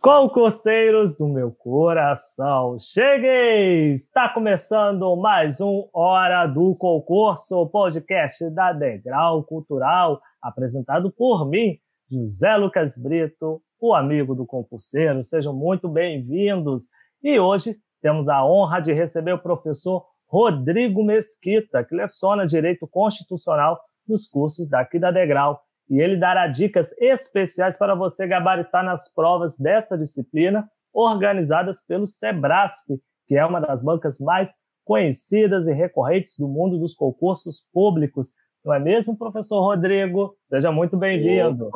Concurseiros do meu coração, cheguei! Está começando mais um Hora do Concurso, podcast da Degrau Cultural, apresentado por mim, José Lucas Brito, o amigo do concurseiro. Sejam muito bem-vindos. E hoje temos a honra de receber o professor Rodrigo Mesquita, que leciona Direito Constitucional nos cursos daqui da Degrau e ele dará dicas especiais para você gabaritar nas provas dessa disciplina, organizadas pelo Sebrasp, que é uma das bancas mais conhecidas e recorrentes do mundo dos concursos públicos. Não é mesmo, professor Rodrigo? Seja muito bem-vindo.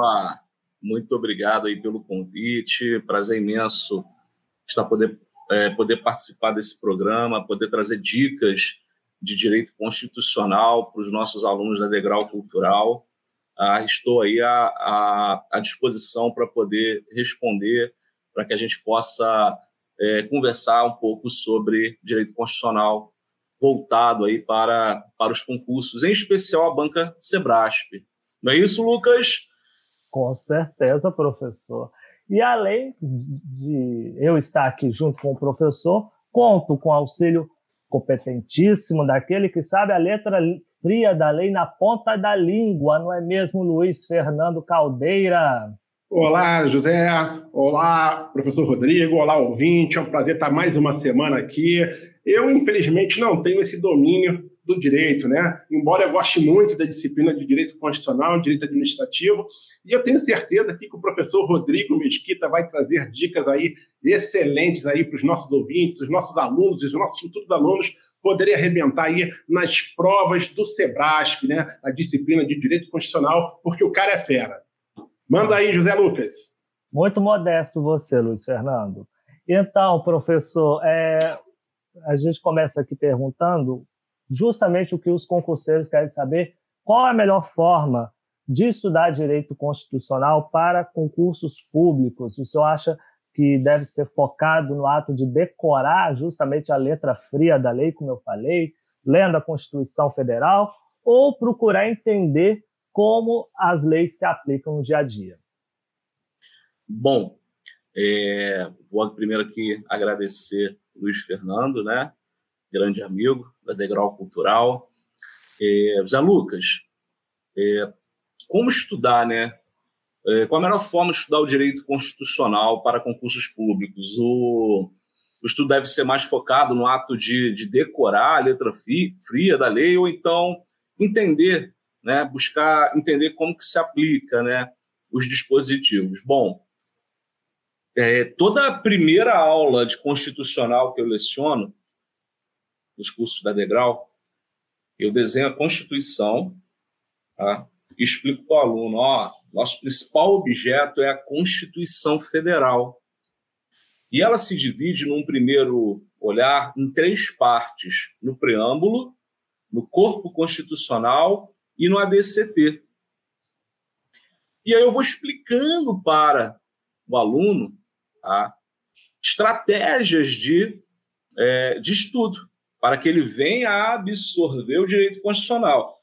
Muito obrigado aí pelo convite. Prazer imenso estar poder, é, poder participar desse programa, poder trazer dicas de direito constitucional para os nossos alunos da Degrau Cultural. Ah, estou aí à, à, à disposição para poder responder, para que a gente possa é, conversar um pouco sobre direito constitucional voltado aí para, para os concursos, em especial a banca Sebrasp. Não é isso, Lucas? Com certeza, professor. E além de eu estar aqui junto com o professor, conto com auxílio competentíssimo daquele que sabe a letra fria da lei na ponta da língua, não é mesmo, Luiz Fernando Caldeira? Olá, José. Olá, professor Rodrigo. Olá, ouvinte. É um prazer estar mais uma semana aqui. Eu, infelizmente, não tenho esse domínio do direito, né? Embora eu goste muito da disciplina de direito constitucional, direito administrativo, e eu tenho certeza que o professor Rodrigo Mesquita vai trazer dicas aí excelentes aí para os nossos ouvintes, os nossos alunos os nossos futuros alunos poderem arrebentar aí nas provas do Sebrasp, né? A disciplina de direito constitucional, porque o cara é fera. Manda aí, José Lucas. Muito modesto você, Luiz Fernando. Então, professor, é, a gente começa aqui perguntando justamente o que os concurseiros querem saber: qual é a melhor forma de estudar direito constitucional para concursos públicos? O senhor acha que deve ser focado no ato de decorar justamente a letra fria da lei, como eu falei, lendo a Constituição Federal, ou procurar entender como as leis se aplicam no dia a dia? Bom, é, vou primeiro aqui agradecer Luiz Fernando, né, grande amigo da Degrau Cultural. É, Zé Lucas, é, como estudar, né? É, qual a melhor forma de estudar o direito constitucional para concursos públicos? O, o estudo deve ser mais focado no ato de, de decorar a letra fria da lei ou então entender, né, buscar entender como que se aplica né, os dispositivos. Bom, é, toda a primeira aula de constitucional que eu leciono, nos cursos da Degrau, eu desenho a Constituição tá? Explico para o aluno: ó, nosso principal objeto é a Constituição Federal. E ela se divide, num primeiro olhar, em três partes: no preâmbulo, no corpo constitucional e no ADCT. E aí eu vou explicando para o aluno tá, estratégias de, é, de estudo para que ele venha a absorver o direito constitucional.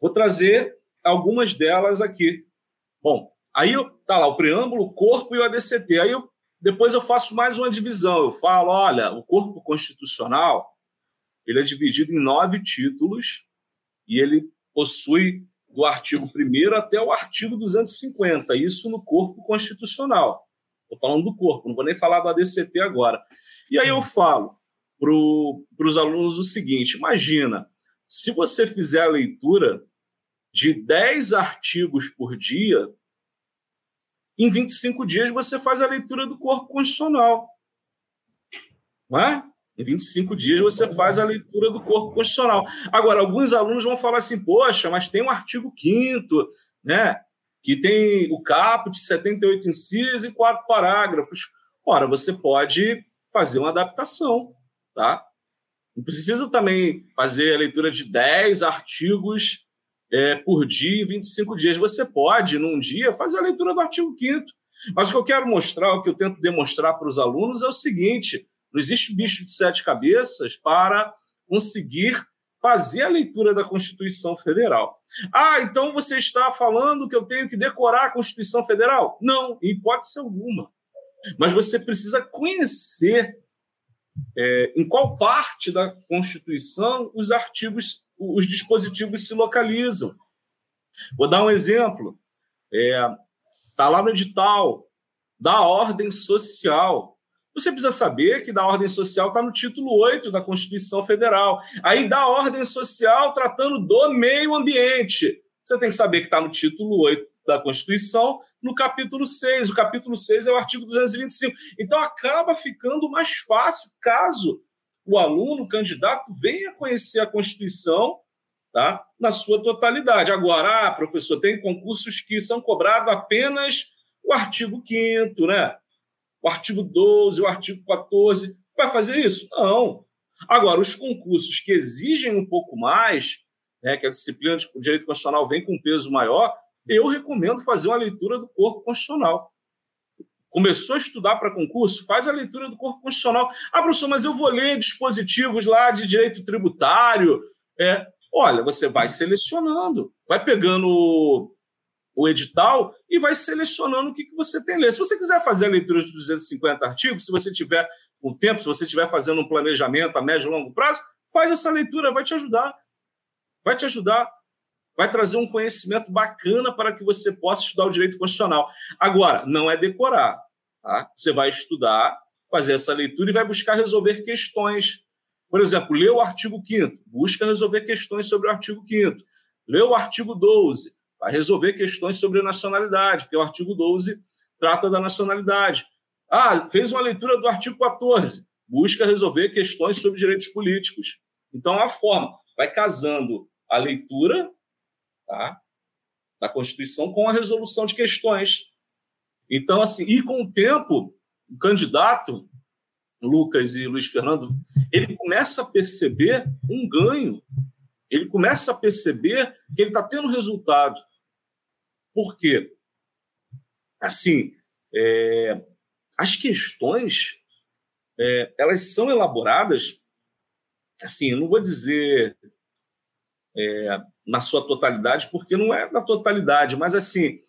Vou trazer algumas delas aqui. Bom, aí tá lá o preâmbulo, o corpo e o ADCT. Aí eu, depois eu faço mais uma divisão. Eu falo, olha, o corpo constitucional ele é dividido em nove títulos e ele possui do artigo 1 até o artigo 250, isso no corpo constitucional. Estou falando do corpo, não vou nem falar do ADCT agora. E aí eu falo, para os alunos o seguinte: imagina, se você fizer a leitura de 10 artigos por dia, em 25 dias você faz a leitura do corpo constitucional. Não é? Em 25 dias você faz a leitura do corpo constitucional. Agora, alguns alunos vão falar assim: poxa, mas tem um artigo 5 né? Que tem o caput, 78 incisos e quatro parágrafos. Ora, você pode fazer uma adaptação tá? Não precisa também fazer a leitura de 10 artigos é, por dia, 25 dias. Você pode, num dia, fazer a leitura do artigo 5 Mas o que eu quero mostrar, o que eu tento demonstrar para os alunos é o seguinte: não existe bicho de sete cabeças para conseguir fazer a leitura da Constituição Federal. Ah, então você está falando que eu tenho que decorar a Constituição Federal? Não, em hipótese alguma. Mas você precisa conhecer é, em qual parte da Constituição os artigos, os dispositivos se localizam. Vou dar um exemplo. Está é, lá no edital da ordem social. Você precisa saber que da ordem social está no título 8 da Constituição Federal. Aí da ordem social tratando do meio ambiente. Você tem que saber que está no título 8 da Constituição, no capítulo 6. O capítulo 6 é o artigo 225. Então acaba ficando mais fácil caso o aluno, o candidato, venha conhecer a Constituição tá? na sua totalidade. Agora, ah, professor, tem concursos que são cobrados apenas o artigo 5 né? o artigo 12, o artigo 14. Vai fazer isso? Não. Agora, os concursos que exigem um pouco mais, né, que a disciplina de direito constitucional vem com um peso maior, eu recomendo fazer uma leitura do corpo constitucional. Começou a estudar para concurso? Faz a leitura do corpo constitucional. Ah, professor, mas eu vou ler dispositivos lá de direito tributário. É, olha, você vai selecionando, vai pegando o edital e vai selecionando o que, que você tem ler. Se você quiser fazer a leitura de 250 artigos, se você tiver o tempo, se você estiver fazendo um planejamento a médio e longo prazo, faz essa leitura, vai te ajudar. Vai te ajudar vai trazer um conhecimento bacana para que você possa estudar o direito constitucional. Agora, não é decorar. Tá? Você vai estudar, fazer essa leitura e vai buscar resolver questões. Por exemplo, lê o artigo 5 busca resolver questões sobre o artigo 5 Lê o artigo 12, vai resolver questões sobre nacionalidade, porque o artigo 12 trata da nacionalidade. Ah, fez uma leitura do artigo 14, busca resolver questões sobre direitos políticos. Então, a forma vai casando a leitura tá? da Constituição com a resolução de questões. Então, assim, e com o tempo, o candidato, Lucas e Luiz Fernando, ele começa a perceber um ganho, ele começa a perceber que ele está tendo resultado. Por quê? Assim, é, as questões, é, elas são elaboradas, assim, eu não vou dizer é, na sua totalidade, porque não é na totalidade, mas assim,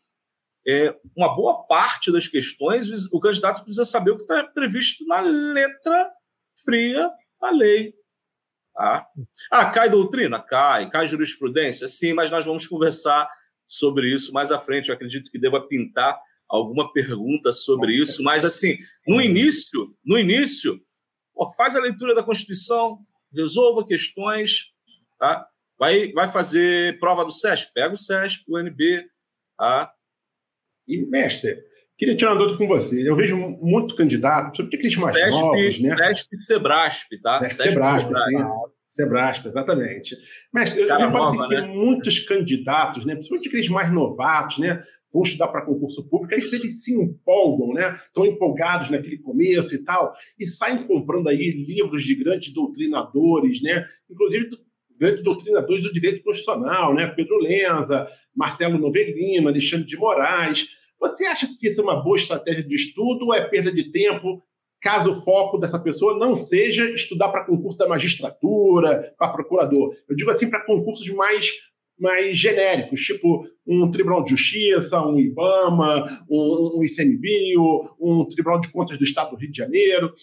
é, uma boa parte das questões, o candidato precisa saber o que está previsto na letra fria da lei. Tá? Ah, cai doutrina? Cai. Cai jurisprudência? Sim, mas nós vamos conversar sobre isso mais à frente. Eu acredito que deva pintar alguma pergunta sobre isso, mas assim, no início, no início, faz a leitura da Constituição, resolva questões, tá? Vai, vai fazer prova do SESP? Pega o SESP, o NB. Tá? E, mestre, queria tirar uma dúvida com você. Eu vejo muito candidato, sobre aqueles mais SESP, novos, né? SESP e Sebrasp, tá? SESP, Sebrasp, sim. Sebrasp, exatamente. Mas eu reparo assim, né? tem muitos candidatos, né? principalmente aqueles mais novatos, né? vão estudar para concurso público, aí eles se empolgam, né? Estão empolgados naquele começo e tal, e saem comprando aí livros de grandes doutrinadores, né? Inclusive grandes doutrinadores do direito constitucional, né? Pedro Lenza, Marcelo Novelino, Alexandre de Moraes. Você acha que isso é uma boa estratégia de estudo ou é perda de tempo, caso o foco dessa pessoa não seja estudar para concurso da magistratura, para procurador? Eu digo assim, para concursos mais, mais genéricos, tipo um Tribunal de Justiça, um IBAMA, um, um ICMBio, um Tribunal de Contas do Estado do Rio de Janeiro.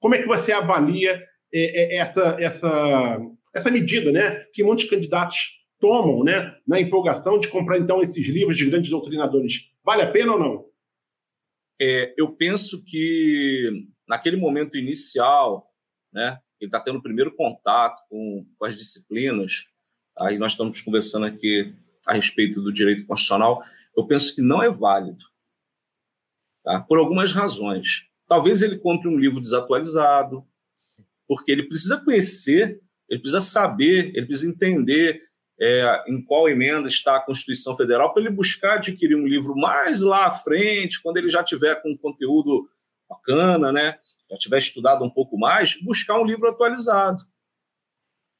Como é que você avalia é, é, essa, essa essa medida né, que muitos candidatos tomam né, na empolgação de comprar, então, esses livros de grandes doutrinadores. Vale a pena ou não? É, eu penso que, naquele momento inicial, né, ele está tendo o primeiro contato com, com as disciplinas, aí nós estamos conversando aqui a respeito do direito constitucional, eu penso que não é válido, tá? por algumas razões. Talvez ele compre um livro desatualizado, porque ele precisa conhecer ele precisa saber, ele precisa entender é, em qual emenda está a Constituição Federal para ele buscar adquirir um livro mais lá à frente, quando ele já tiver com conteúdo bacana, né? já tiver estudado um pouco mais, buscar um livro atualizado.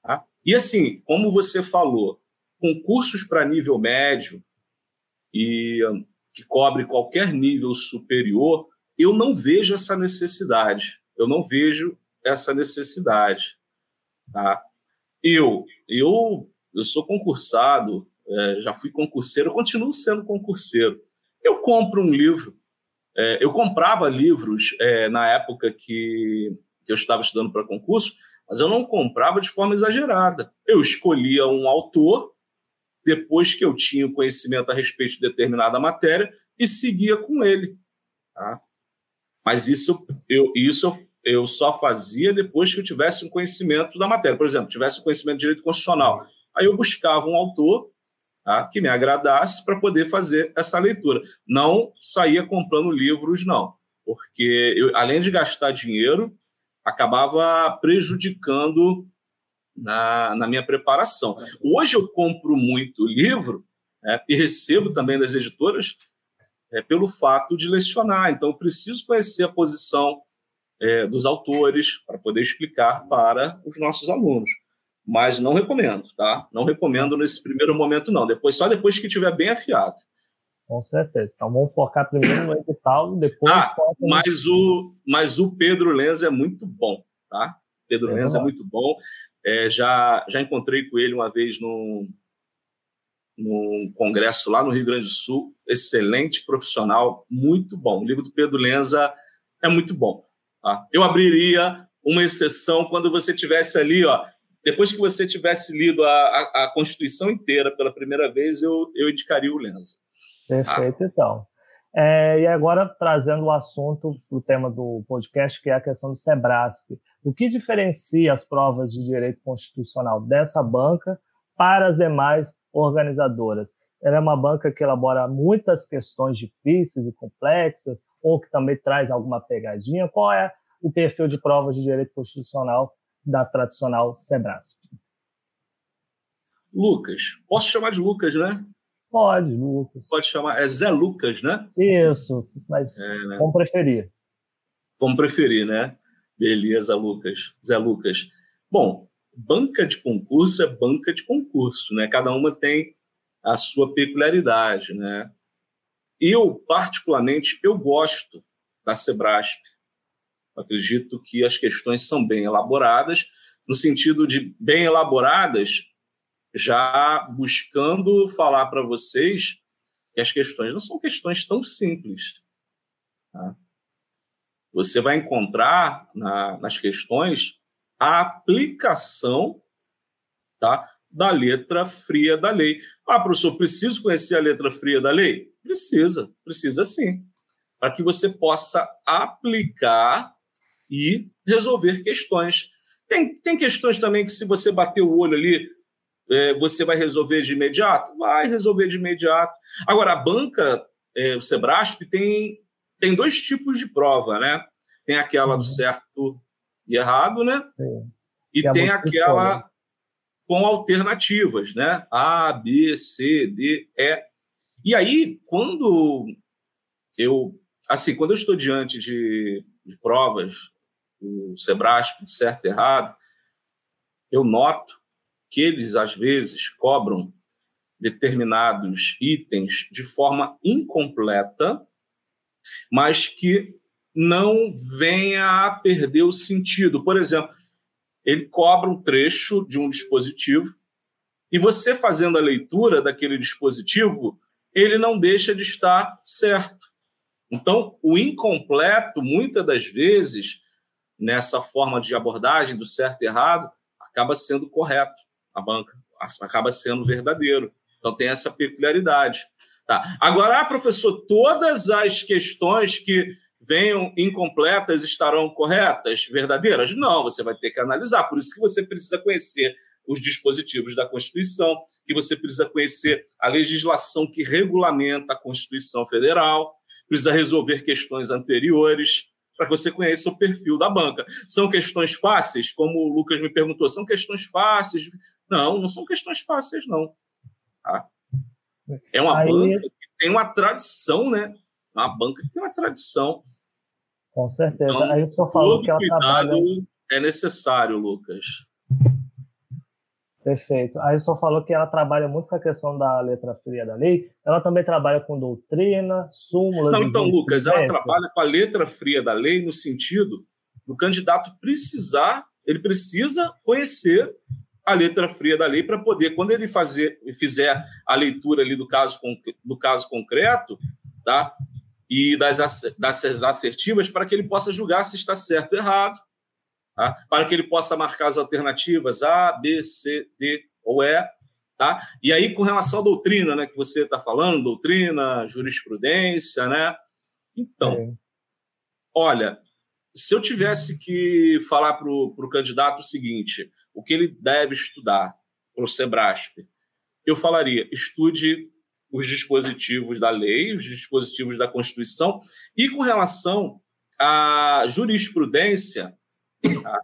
Tá? E assim, como você falou, concursos para nível médio e que cobre qualquer nível superior, eu não vejo essa necessidade. Eu não vejo essa necessidade. Tá? Eu, eu, eu sou concursado, é, já fui concurseiro, continuo sendo concurseiro. Eu compro um livro, é, eu comprava livros é, na época que, que eu estava estudando para concurso, mas eu não comprava de forma exagerada. Eu escolhia um autor, depois que eu tinha o conhecimento a respeito de determinada matéria, e seguia com ele. Tá? Mas isso eu, isso eu só fazia depois que eu tivesse um conhecimento da matéria. Por exemplo, tivesse um conhecimento de direito constitucional. Aí eu buscava um autor tá, que me agradasse para poder fazer essa leitura. Não saía comprando livros, não. Porque eu, além de gastar dinheiro, acabava prejudicando na, na minha preparação. Hoje eu compro muito livro né, e recebo também das editoras é, pelo fato de lecionar. Então, eu preciso conhecer a posição é, dos autores para poder explicar para os nossos alunos. Mas não recomendo, tá? Não recomendo nesse primeiro momento, não. Depois, só depois que estiver bem afiado. Com certeza. Então vamos focar primeiro no edital, depois. Ah, mas, o, mas o Pedro Lenz é muito bom, tá? Pedro é Lenz é muito bom. É, já, já encontrei com ele uma vez num, num congresso lá no Rio Grande do Sul. Excelente profissional, muito bom. O livro do Pedro Lenza é muito bom. Tá? Eu abriria uma exceção quando você tivesse ali, ó, depois que você tivesse lido a, a, a Constituição inteira pela primeira vez, eu, eu indicaria o Lenza. Perfeito, ah. então. É, e agora trazendo o assunto para o tema do podcast, que é a questão do SEBRASP. O que diferencia as provas de direito constitucional dessa banca para as demais organizadoras? Ela é uma banca que elabora muitas questões difíceis e complexas, ou que também traz alguma pegadinha? Qual é o perfil de provas de direito constitucional da tradicional SEBRASP? Lucas, posso chamar de Lucas, né? Pode, Lucas. Pode chamar, é Zé Lucas, né? Isso, mas é, né? como preferir. Como preferir, né? Beleza, Lucas. Zé Lucas. Bom, banca de concurso é banca de concurso, né? Cada uma tem a sua peculiaridade, né? Eu, particularmente, eu gosto da Sebrasp. acredito que as questões são bem elaboradas, no sentido de bem elaboradas, já buscando falar para vocês que as questões não são questões tão simples. Tá? Você vai encontrar na, nas questões a aplicação tá, da letra fria da lei. Ah, professor, preciso conhecer a letra fria da lei? Precisa, precisa sim. Para que você possa aplicar e resolver questões. Tem, tem questões também que, se você bater o olho ali, é, você vai resolver de imediato? Vai resolver de imediato. Agora, a banca, é, o Sebrasp, tem, tem dois tipos de prova, né? Tem aquela do uhum. certo e errado, né? E, e tem aquela? Com alternativas, né? A, B, C, D, E. E aí, quando eu, assim, quando eu estou diante de, de provas, do Sebrasp, de certo e errado, eu noto que eles, às vezes, cobram determinados itens de forma incompleta, mas que não venha a perder o sentido. Por exemplo, ele cobra um trecho de um dispositivo e você fazendo a leitura daquele dispositivo, ele não deixa de estar certo. Então, o incompleto, muitas das vezes, nessa forma de abordagem do certo e errado, acaba sendo correto a banca acaba sendo verdadeiro. Então tem essa peculiaridade. Tá. Agora, ah, professor, todas as questões que venham incompletas estarão corretas, verdadeiras? Não, você vai ter que analisar. Por isso que você precisa conhecer os dispositivos da Constituição, que você precisa conhecer a legislação que regulamenta a Constituição Federal, precisa resolver questões anteriores para que você conheça o perfil da banca. São questões fáceis, como o Lucas me perguntou, são questões fáceis? Não, não são questões fáceis, não. Tá? É uma Aí... banca que tem uma tradição, né? Uma banca que tem uma tradição. Com certeza. Então, Aí o senhor falou que ela trabalha. É necessário, Lucas. Perfeito. Aí o senhor falou que ela trabalha muito com a questão da letra fria da lei. Ela também trabalha com doutrina, súmulas. Não, então, Lucas, ela trabalha com a letra fria da lei no sentido do candidato precisar, ele precisa conhecer a letra fria da lei para poder, quando ele fazer, fizer a leitura ali do caso, do caso concreto, tá? E das, das assertivas, para que ele possa julgar se está certo ou errado, tá? para que ele possa marcar as alternativas A, B, C, D ou E. Tá? E aí, com relação à doutrina, né, que você está falando, doutrina, jurisprudência, né? Então, é. olha, se eu tivesse que falar para o candidato o seguinte, o que ele deve estudar para o Sebrasp, eu falaria, estude os dispositivos da lei, os dispositivos da Constituição, e com relação à jurisprudência, tá?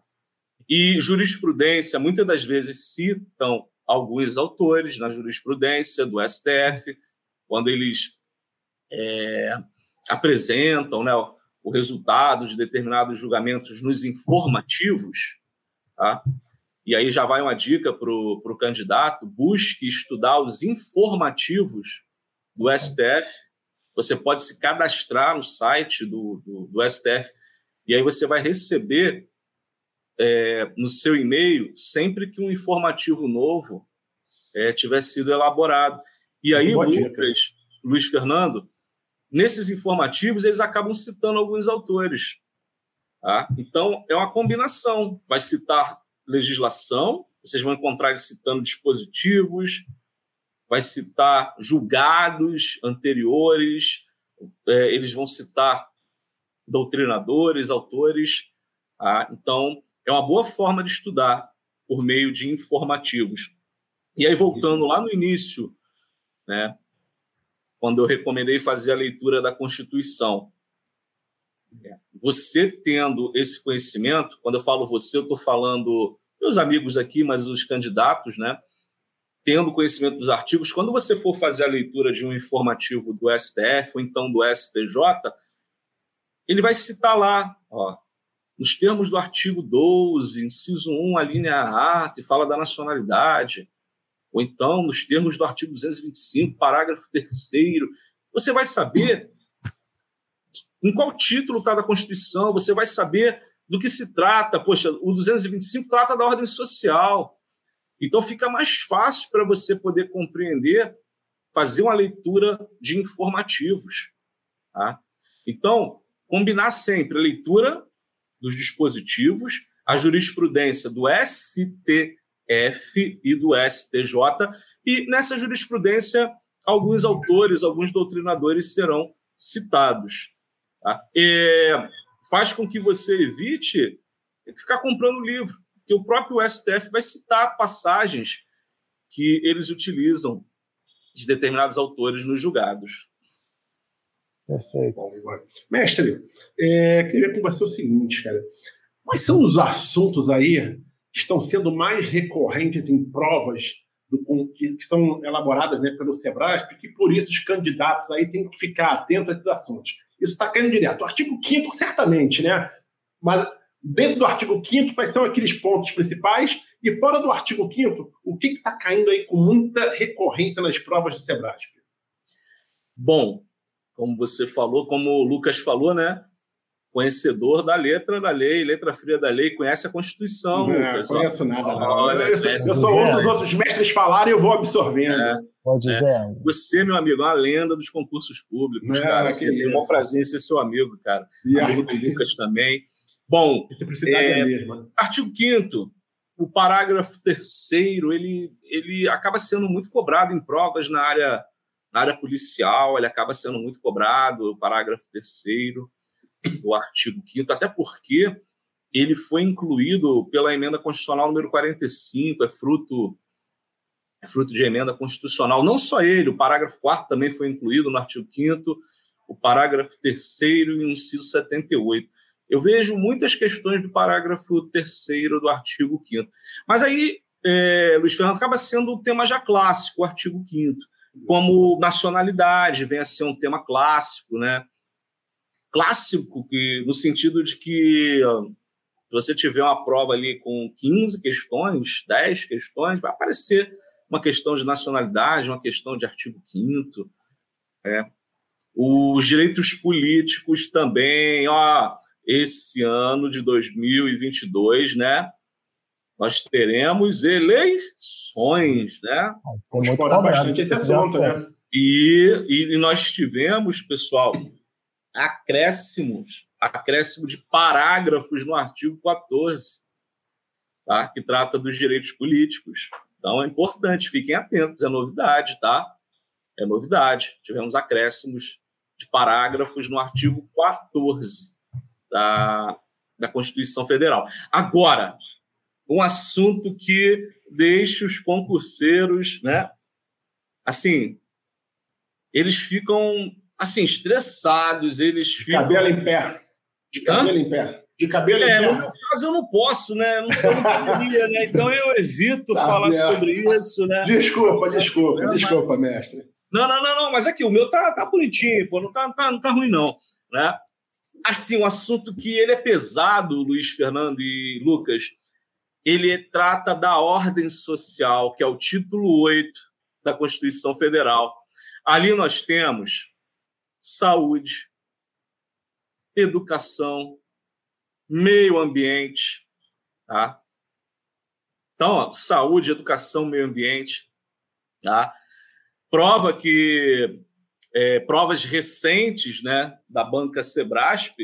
e jurisprudência muitas das vezes citam alguns autores na jurisprudência do STF, quando eles é, apresentam né, o resultado de determinados julgamentos nos informativos, tá? E aí já vai uma dica para o candidato: busque estudar os informativos do STF. Você pode se cadastrar no site do, do, do STF e aí você vai receber é, no seu e-mail sempre que um informativo novo é, tiver sido elaborado. E aí, Lucas, Luiz Fernando, nesses informativos eles acabam citando alguns autores. Tá? Então, é uma combinação. Vai citar legislação, vocês vão encontrar ele citando dispositivos, vai citar julgados anteriores, é, eles vão citar doutrinadores, autores. Tá? Então, é uma boa forma de estudar por meio de informativos. E aí, voltando lá no início, né, quando eu recomendei fazer a leitura da Constituição. Você tendo esse conhecimento, quando eu falo você, eu estou falando meus amigos aqui, mas os candidatos, né? Tendo conhecimento dos artigos, quando você for fazer a leitura de um informativo do STF ou então do STJ, ele vai citar lá, ó, nos termos do artigo 12, inciso 1, a linha A, que fala da nacionalidade, ou então nos termos do artigo 225, parágrafo 3 você vai saber em qual título está da Constituição, você vai saber do que se trata. Poxa, o 225 trata da ordem social. Então fica mais fácil para você poder compreender, fazer uma leitura de informativos. Tá? Então, combinar sempre a leitura dos dispositivos, a jurisprudência do ST F e do STJ, e nessa jurisprudência, alguns autores, alguns doutrinadores serão citados. Tá? faz com que você evite ficar comprando livro, que o próprio STF vai citar passagens que eles utilizam de determinados autores nos julgados. Perfeito. Mestre, é, queria com você o seguinte, cara. Quais são os assuntos aí estão sendo mais recorrentes em provas do, que, que, são elaboradas né, pelo SEBRASP, que por isso os candidatos aí têm que ficar atentos a esses assuntos. Isso está caindo direto. O artigo 5 certamente, né? Mas dentro do artigo 5 quais são aqueles pontos principais? E fora do artigo 5 o que está caindo aí com muita recorrência nas provas do SEBRASP? Bom, como você falou, como o Lucas falou, né? conhecedor da letra da lei, letra fria da lei, conhece a Constituição. Não, não conheço nada. Não. Eu, eu, eu só ouço os outros mestres falarem e eu vou absorvendo. É, Pode dizer. É. Você, meu amigo, é uma lenda dos concursos públicos, não, é, cara. É um prazer ser seu amigo, cara. E amigo do Lucas também. Bom, é, né? artigo 5 o parágrafo 3 ele, ele acaba sendo muito cobrado em provas na área, na área policial, ele acaba sendo muito cobrado, o parágrafo 3 o artigo 5 até porque ele foi incluído pela emenda constitucional número 45, é fruto é fruto de emenda constitucional. Não só ele, o parágrafo 4 também foi incluído no artigo 5 o parágrafo 3 e o inciso 78. Eu vejo muitas questões do parágrafo 3 do artigo 5 Mas aí, é, Luiz Fernando, acaba sendo um tema já clássico, o artigo 5 Como nacionalidade, vem a ser um tema clássico, né? Clássico que no sentido de que se você tiver uma prova ali com 15 questões, 10 questões, vai aparecer uma questão de nacionalidade, uma questão de artigo 5 é. Os direitos políticos também, ó, esse ano de 2022, né? Nós teremos eleições, né? Explorar bastante esse assunto, né? E, e, e nós tivemos, pessoal, acréscimos, acréscimo de parágrafos no artigo 14, tá? que trata dos direitos políticos. Então é importante, fiquem atentos, é novidade, tá? É novidade. Tivemos acréscimos de parágrafos no artigo 14 da, da Constituição Federal. Agora, um assunto que deixa os concurseiros, né? Assim, eles ficam assim estressados, eles de ficam... cabelo em pé, de cabelo Hã? em pé, de cabelo é, em pé. No meu caso eu não posso, né? Não, não poderia, né? Então eu evito tá falar sobre isso, né? Desculpa, desculpa, desculpa, mestre. Não, não, não, não, mas aqui o meu tá, tá bonitinho, pô, não tá, tá, não tá ruim não, né? Assim, um assunto que ele é pesado, Luiz Fernando e Lucas, ele trata da ordem social, que é o título 8 da Constituição Federal. Ali nós temos saúde, educação, meio ambiente, tá? Então, ó, saúde, educação, meio ambiente, tá? Prova que é, provas recentes, né, da banca Sebrasp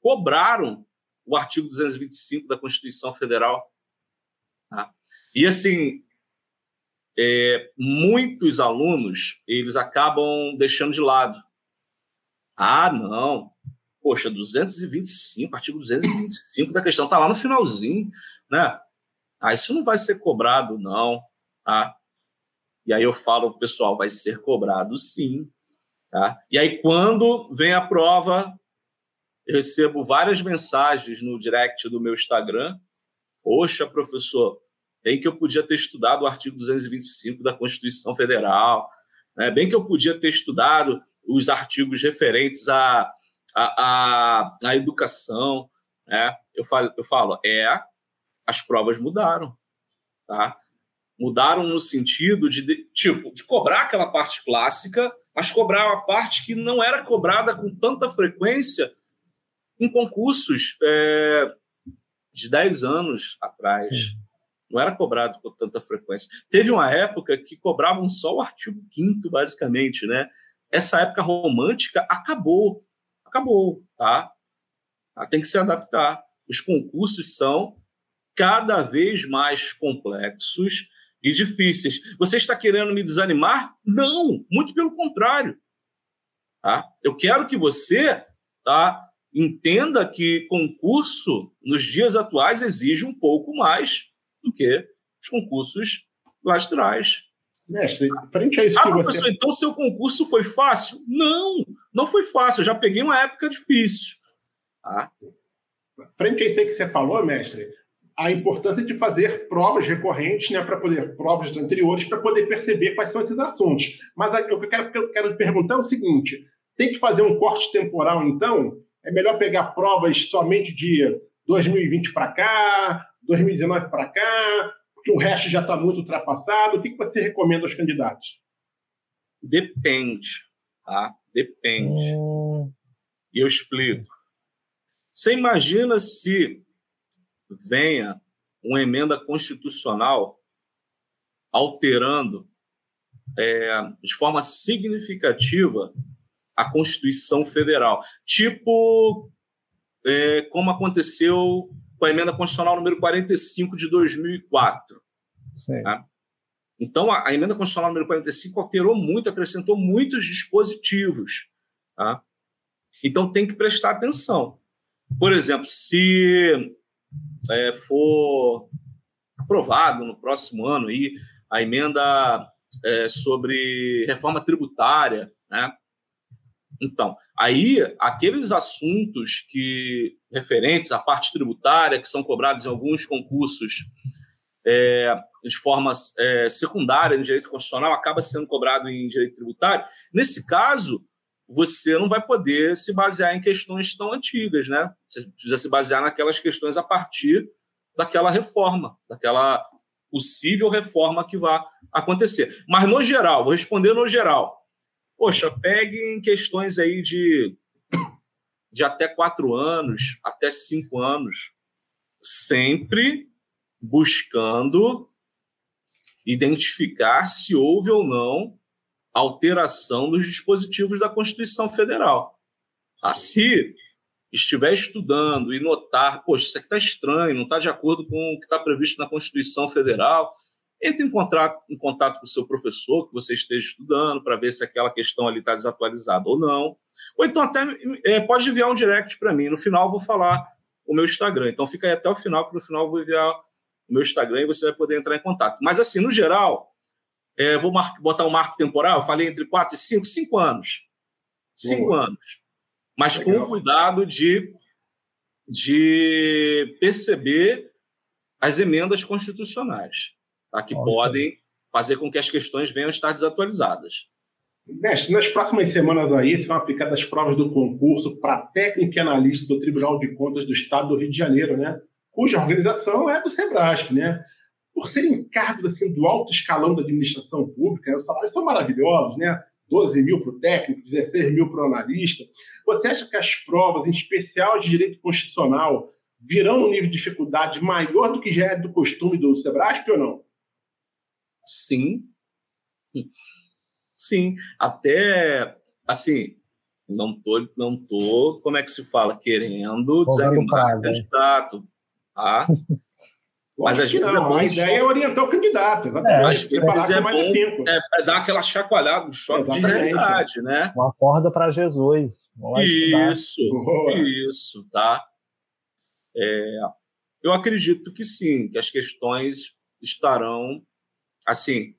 cobraram o artigo 225 da Constituição Federal. Tá? E assim, é, muitos alunos eles acabam deixando de lado. Ah, não. Poxa, 225, artigo 225 da questão está lá no finalzinho, né? Ah, isso não vai ser cobrado, não. Tá? E aí eu falo, pessoal, vai ser cobrado sim. Tá? E aí, quando vem a prova, eu recebo várias mensagens no direct do meu Instagram. Poxa, professor, bem que eu podia ter estudado o artigo 225 da Constituição Federal, né? bem que eu podia ter estudado os artigos referentes à, à, à, à educação. Né? Eu, falo, eu falo, é, as provas mudaram. Tá? Mudaram no sentido de, tipo, de cobrar aquela parte clássica, mas cobrar uma parte que não era cobrada com tanta frequência em concursos é, de 10 anos atrás. Sim não era cobrado com tanta frequência. Teve uma época que cobravam só o artigo 5 basicamente, né? Essa época romântica acabou. Acabou, tá? tá? Tem que se adaptar. Os concursos são cada vez mais complexos e difíceis. Você está querendo me desanimar? Não, muito pelo contrário. Tá? Eu quero que você tá, entenda que concurso nos dias atuais exige um pouco mais do que os concursos lá atrás. Mestre, frente a isso ah, que professor, você... então seu concurso foi fácil? Não, não foi fácil. Eu já peguei uma época difícil. Ah. Frente a isso que você falou, mestre, a importância de fazer provas recorrentes, né, para poder provas anteriores para poder perceber quais são esses assuntos. Mas o que eu quero, eu quero perguntar é o seguinte: tem que fazer um corte temporal, então? É melhor pegar provas somente de 2020 para cá, 2019 para cá, porque o resto já está muito ultrapassado. O que, que você recomenda aos candidatos? Depende, tá? Depende. Hum. E eu explico. Você imagina se venha uma emenda constitucional alterando é, de forma significativa a Constituição Federal, tipo é, como aconteceu com a emenda constitucional número 45 de 2004. Tá? Então, a, a, emenda constitucional número 45 alterou muito, acrescentou muitos dispositivos. Tá? Então, tem que prestar atenção. Por exemplo, se é, for aprovado no próximo ano aí, a emenda é, sobre reforma tributária, né? Então, aí, aqueles assuntos que referentes à parte tributária, que são cobrados em alguns concursos é, de forma é, secundária no direito constitucional, acaba sendo cobrado em direito tributário. Nesse caso, você não vai poder se basear em questões tão antigas, né? Você precisa se basear naquelas questões a partir daquela reforma, daquela possível reforma que vai acontecer. Mas no geral, vou responder no geral. Poxa, peguem questões aí de, de até quatro anos, até cinco anos, sempre buscando identificar se houve ou não alteração dos dispositivos da Constituição Federal. Assim, estiver estudando e notar, poxa, isso aqui está estranho, não está de acordo com o que está previsto na Constituição Federal, entre em contato, em contato com o seu professor que você esteja estudando para ver se aquela questão ali está desatualizada ou não. Ou então até é, pode enviar um direct para mim. No final eu vou falar o meu Instagram. Então fica aí até o final, que no final eu vou enviar o meu Instagram e você vai poder entrar em contato. Mas assim, no geral, é, vou botar um marco temporal, eu falei entre 4 e 5, 5 anos. 5 anos mas Legal. com cuidado de, de perceber as emendas constitucionais, tá? que podem fazer com que as questões venham a estar desatualizadas. Mestre, nas próximas semanas aí serão aplicadas as provas do concurso para técnico e analista do Tribunal de Contas do Estado do Rio de Janeiro, né? cuja organização é do SEBRASP, né? Por serem cargos assim, do alto escalão da administração pública, os salários são maravilhosos, né? 12 mil para o técnico, 16 mil para o analista. Você acha que as provas, em especial de direito constitucional, virão no nível de dificuldade maior do que já é do costume do Sebrasp ou não? Sim. Sim. Até, assim, não tô, não tô, como é que se fala, querendo desanimar o candidato. Tá? Mas às vezes não, é bom a ideia é orientar o candidato, exatamente. É, às vezes é, é bom é, é, dar aquela chacoalhada, um choque exatamente. de realidade, né? Uma corda para Jesus. Isso, isso, tá? É, eu acredito que sim, que as questões estarão, assim,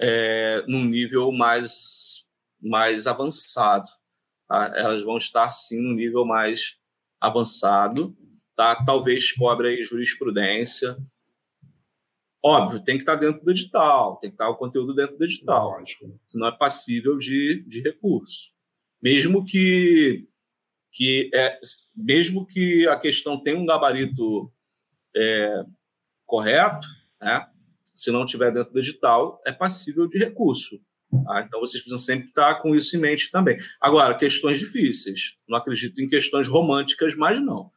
é, num nível mais, mais avançado. Tá? Elas vão estar, sim, num nível mais avançado tá? talvez cobre jurisprudência. Óbvio, tem que estar dentro do edital, tem que estar o conteúdo dentro do edital, Lógico. senão é passível de, de recurso. Mesmo que, que é, mesmo que a questão tenha um gabarito é, correto, né? Se não tiver dentro do edital, é passível de recurso. Tá? Então, vocês precisam sempre estar com isso em mente também. Agora, questões difíceis. Não acredito em questões românticas, mas não.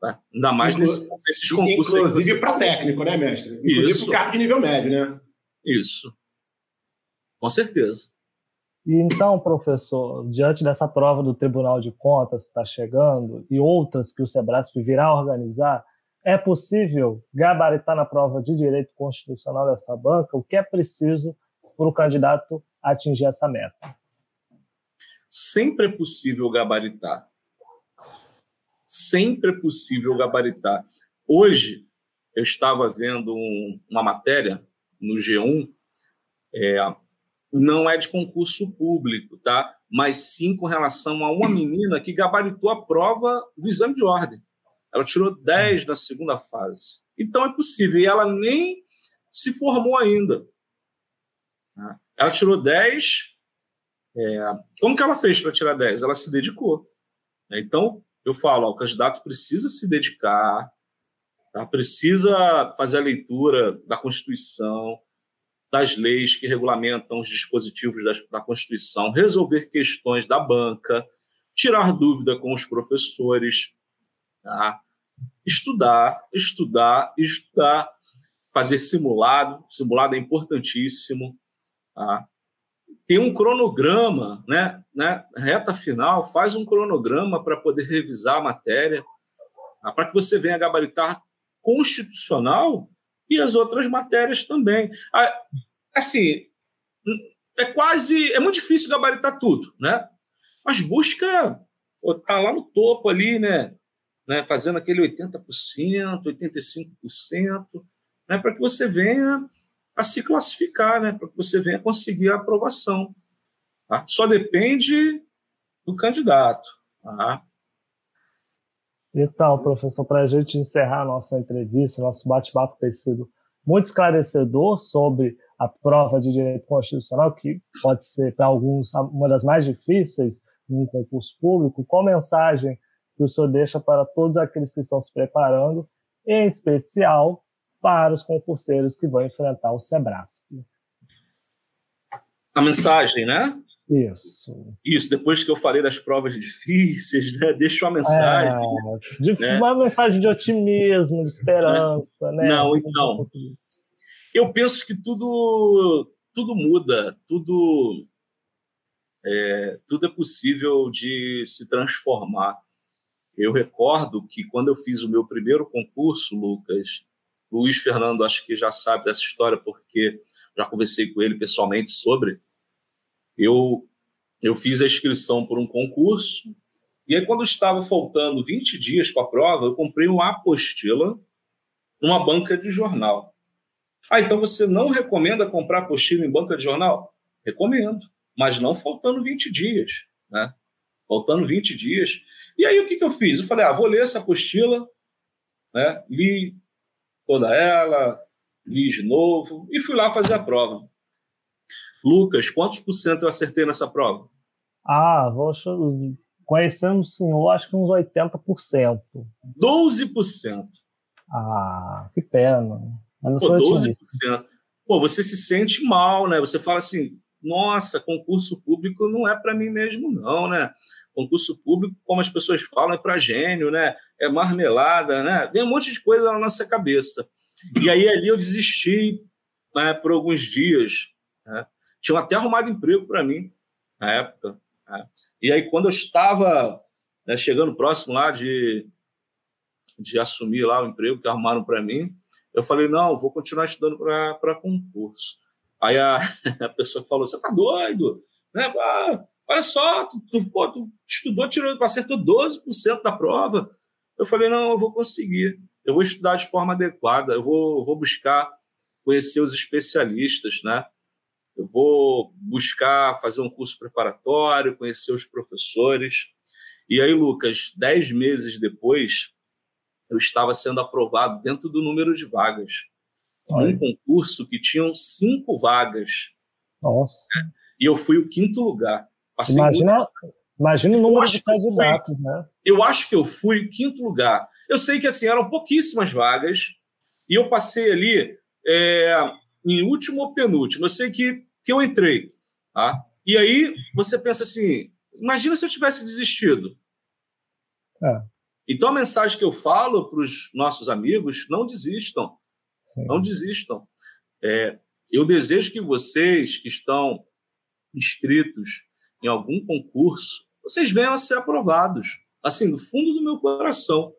Tá? Ainda mais Inclu nesses concursos. Inclusive para técnico, né, mestre? Inclusive para o cargo de nível médio, né? Isso. Com certeza. E então, professor, diante dessa prova do Tribunal de Contas que está chegando e outras que o Sebrasp virá organizar, é possível gabaritar na prova de direito constitucional dessa banca o que é preciso para o candidato atingir essa meta? Sempre é possível gabaritar sempre é possível gabaritar. Hoje, eu estava vendo um, uma matéria no G1, é, não é de concurso público, tá? mas sim com relação a uma menina que gabaritou a prova do exame de ordem. Ela tirou 10 na segunda fase. Então é possível. E ela nem se formou ainda. Tá? Ela tirou 10. É... Como que ela fez para tirar 10? Ela se dedicou. Então, eu falo, ó, o candidato precisa se dedicar, tá? precisa fazer a leitura da Constituição, das leis que regulamentam os dispositivos da, da Constituição, resolver questões da banca, tirar dúvida com os professores, tá? Estudar, estudar, estudar, fazer simulado, simulado é importantíssimo, tá? tem um cronograma, né, né, reta final, faz um cronograma para poder revisar a matéria, tá? para que você venha gabaritar constitucional e as outras matérias também. Assim, é quase, é muito difícil gabaritar tudo, né? Mas busca tá lá no topo ali, né, né, fazendo aquele 80%, 85%, né, para que você venha a se classificar, né, para que você venha conseguir a aprovação. Tá? Só depende do candidato. Tá? Então, professor, para a gente encerrar a nossa entrevista, nosso bate-papo tem sido muito esclarecedor sobre a prova de direito constitucional, que pode ser para alguns uma das mais difíceis num concurso público, qual mensagem que o senhor deixa para todos aqueles que estão se preparando, em especial para os concurseiros que vão enfrentar o SEBRASP? A mensagem, né? Isso. Isso, depois que eu falei das provas difíceis, né? Deixa uma mensagem. É, de, né? Uma mensagem de otimismo, de esperança, né? Não, então. Eu penso que tudo, tudo muda, tudo é, tudo é possível de se transformar. Eu recordo que quando eu fiz o meu primeiro concurso, Lucas, Luiz Fernando acho que já sabe dessa história porque já conversei com ele pessoalmente sobre eu, eu fiz a inscrição por um concurso, e aí, quando estava faltando 20 dias para a prova, eu comprei uma apostila numa banca de jornal. Ah, então você não recomenda comprar apostila em banca de jornal? Recomendo, mas não faltando 20 dias, né? Faltando 20 dias. E aí, o que, que eu fiz? Eu falei, ah, vou ler essa apostila, né? Li toda ela, li de novo e fui lá fazer a prova. Lucas, quantos por cento eu acertei nessa prova? Ah, vou, conhecendo o senhor, acho que uns 80%. 12%. Ah, que pena. Mas Pô, 12%. Pô, você se sente mal, né? Você fala assim, nossa, concurso público não é para mim mesmo, não, né? Concurso público, como as pessoas falam, é para gênio, né? É marmelada, né? Vem um monte de coisa na nossa cabeça. E aí ali eu desisti né, por alguns dias. Né? tinham até arrumado emprego para mim na época. Né? E aí, quando eu estava né, chegando próximo lá de, de assumir lá o emprego que arrumaram para mim, eu falei, não, vou continuar estudando para concurso. Aí a, a pessoa falou, você tá doido? Né? Ah, olha só, tu, tu, pô, tu estudou, tirou, acertou 12% da prova. Eu falei, não, eu vou conseguir. Eu vou estudar de forma adequada, eu vou, vou buscar conhecer os especialistas, né? eu vou buscar fazer um curso preparatório, conhecer os professores. E aí, Lucas, dez meses depois, eu estava sendo aprovado dentro do número de vagas. Olha. Um concurso que tinham cinco vagas. Nossa. E eu fui o quinto lugar. Passei imagina, muito... imagina o número de candidatos, né? Eu acho que eu fui o quinto lugar. Eu sei que assim eram pouquíssimas vagas e eu passei ali é, em último ou penúltimo. Eu sei que que eu entrei. Tá? E aí você pensa assim: imagina se eu tivesse desistido. É. Então a mensagem que eu falo para os nossos amigos: não desistam. Não desistam. É, eu desejo que vocês que estão inscritos em algum concurso, vocês venham a ser aprovados. Assim, do fundo do meu coração.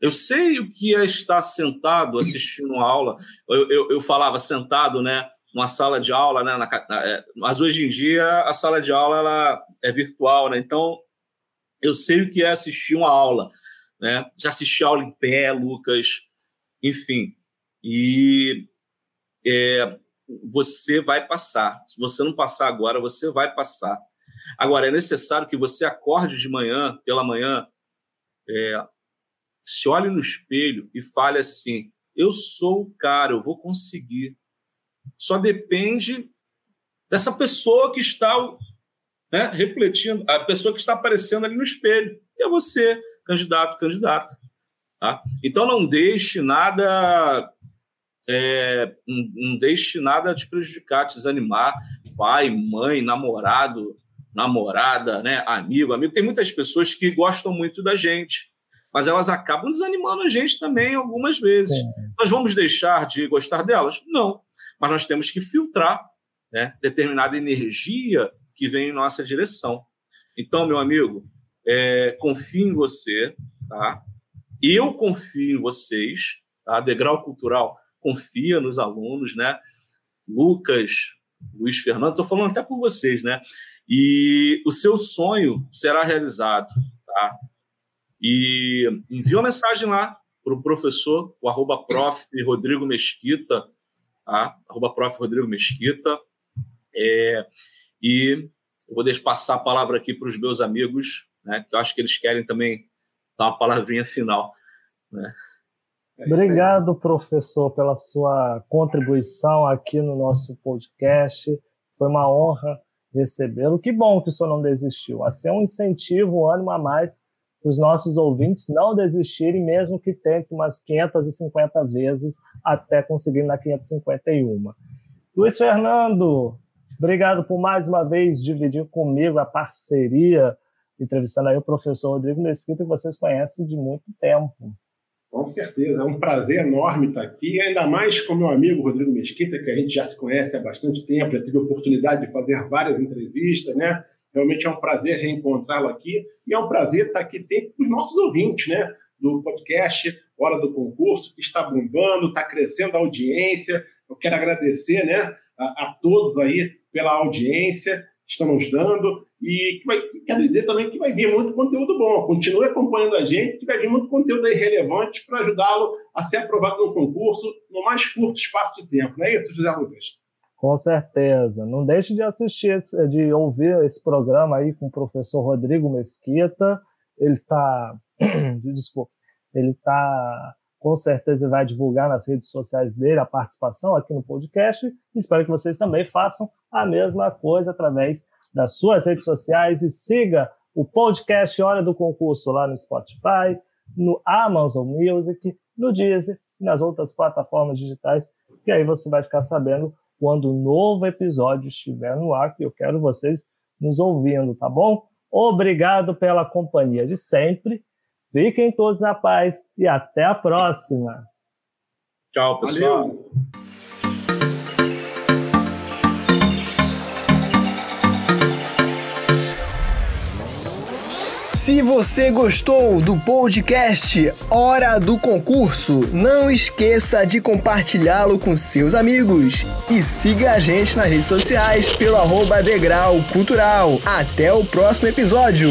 Eu sei o que é estar sentado assistindo uma aula. Eu, eu, eu falava sentado, né? uma sala de aula, né? Na, na, é, mas hoje em dia a sala de aula ela é virtual, né? Então eu sei o que é assistir uma aula, né? Já assisti aula em pé, Lucas, enfim. E é, você vai passar. Se você não passar agora, você vai passar. Agora é necessário que você acorde de manhã, pela manhã, é, se olhe no espelho e fale assim: eu sou o cara, eu vou conseguir só depende dessa pessoa que está né, refletindo, a pessoa que está aparecendo ali no espelho, que é você, candidato, candidata. Tá? Então não deixe nada, é, não, deixe nada te prejudicar, te desanimar, pai, mãe, namorado, namorada, né, amigo, amigo. Tem muitas pessoas que gostam muito da gente, mas elas acabam desanimando a gente também algumas vezes. Sim. Nós vamos deixar de gostar delas? Não mas nós temos que filtrar né, determinada energia que vem em nossa direção. Então, meu amigo, é, confio em você, tá? Eu confio em vocês, tá? Degrau Cultural confia nos alunos, né? Lucas, Luiz Fernando, estou falando até por vocês, né? E o seu sonho será realizado, tá? E envia uma mensagem lá para o professor, o arroba prof. Rodrigo Mesquita, tá? arroba prof. Rodrigo Mesquita. É, e eu vou deixar passar a palavra aqui para os meus amigos, né, que eu acho que eles querem também dar uma palavrinha final. Né? É Obrigado, professor, pela sua contribuição aqui no nosso podcast. Foi uma honra recebê-lo. Que bom que o senhor não desistiu. Assim é um incentivo, um ânimo a mais para os nossos ouvintes não desistirem, mesmo que tentem umas 550 vezes até conseguir na 551. Luiz Fernando, obrigado por mais uma vez dividir comigo a parceria, entrevistando aí o professor Rodrigo Mesquita, que vocês conhecem de muito tempo. Com certeza, é um prazer enorme estar aqui, ainda mais com meu amigo Rodrigo Mesquita, que a gente já se conhece há bastante tempo, já tive a oportunidade de fazer várias entrevistas, né? Realmente é um prazer reencontrá-lo aqui e é um prazer estar aqui sempre com os nossos ouvintes, né? Do podcast Hora do Concurso, que está bombando, está crescendo a audiência. Eu quero agradecer, né, a, a todos aí pela audiência nos dando e vai, quero dizer também que vai vir muito conteúdo bom. Continue acompanhando a gente, que vai vir muito conteúdo aí relevante para ajudá-lo a ser aprovado no concurso no mais curto espaço de tempo. Não é isso, José Lucas? Com certeza. Não deixe de assistir, de ouvir esse programa aí com o professor Rodrigo Mesquita. Ele está, desculpa, ele está com certeza vai divulgar nas redes sociais dele a participação aqui no podcast. Espero que vocês também façam a mesma coisa através das suas redes sociais e siga o podcast Hora do Concurso lá no Spotify, no Amazon Music, no Deezer e nas outras plataformas digitais, que aí você vai ficar sabendo quando o novo episódio estiver no ar, que eu quero vocês nos ouvindo, tá bom? Obrigado pela companhia de sempre. Fiquem todos na paz e até a próxima. Tchau, pessoal. Valeu. Se você gostou do podcast Hora do Concurso, não esqueça de compartilhá-lo com seus amigos. E siga a gente nas redes sociais pelo arroba Degrau Cultural. Até o próximo episódio!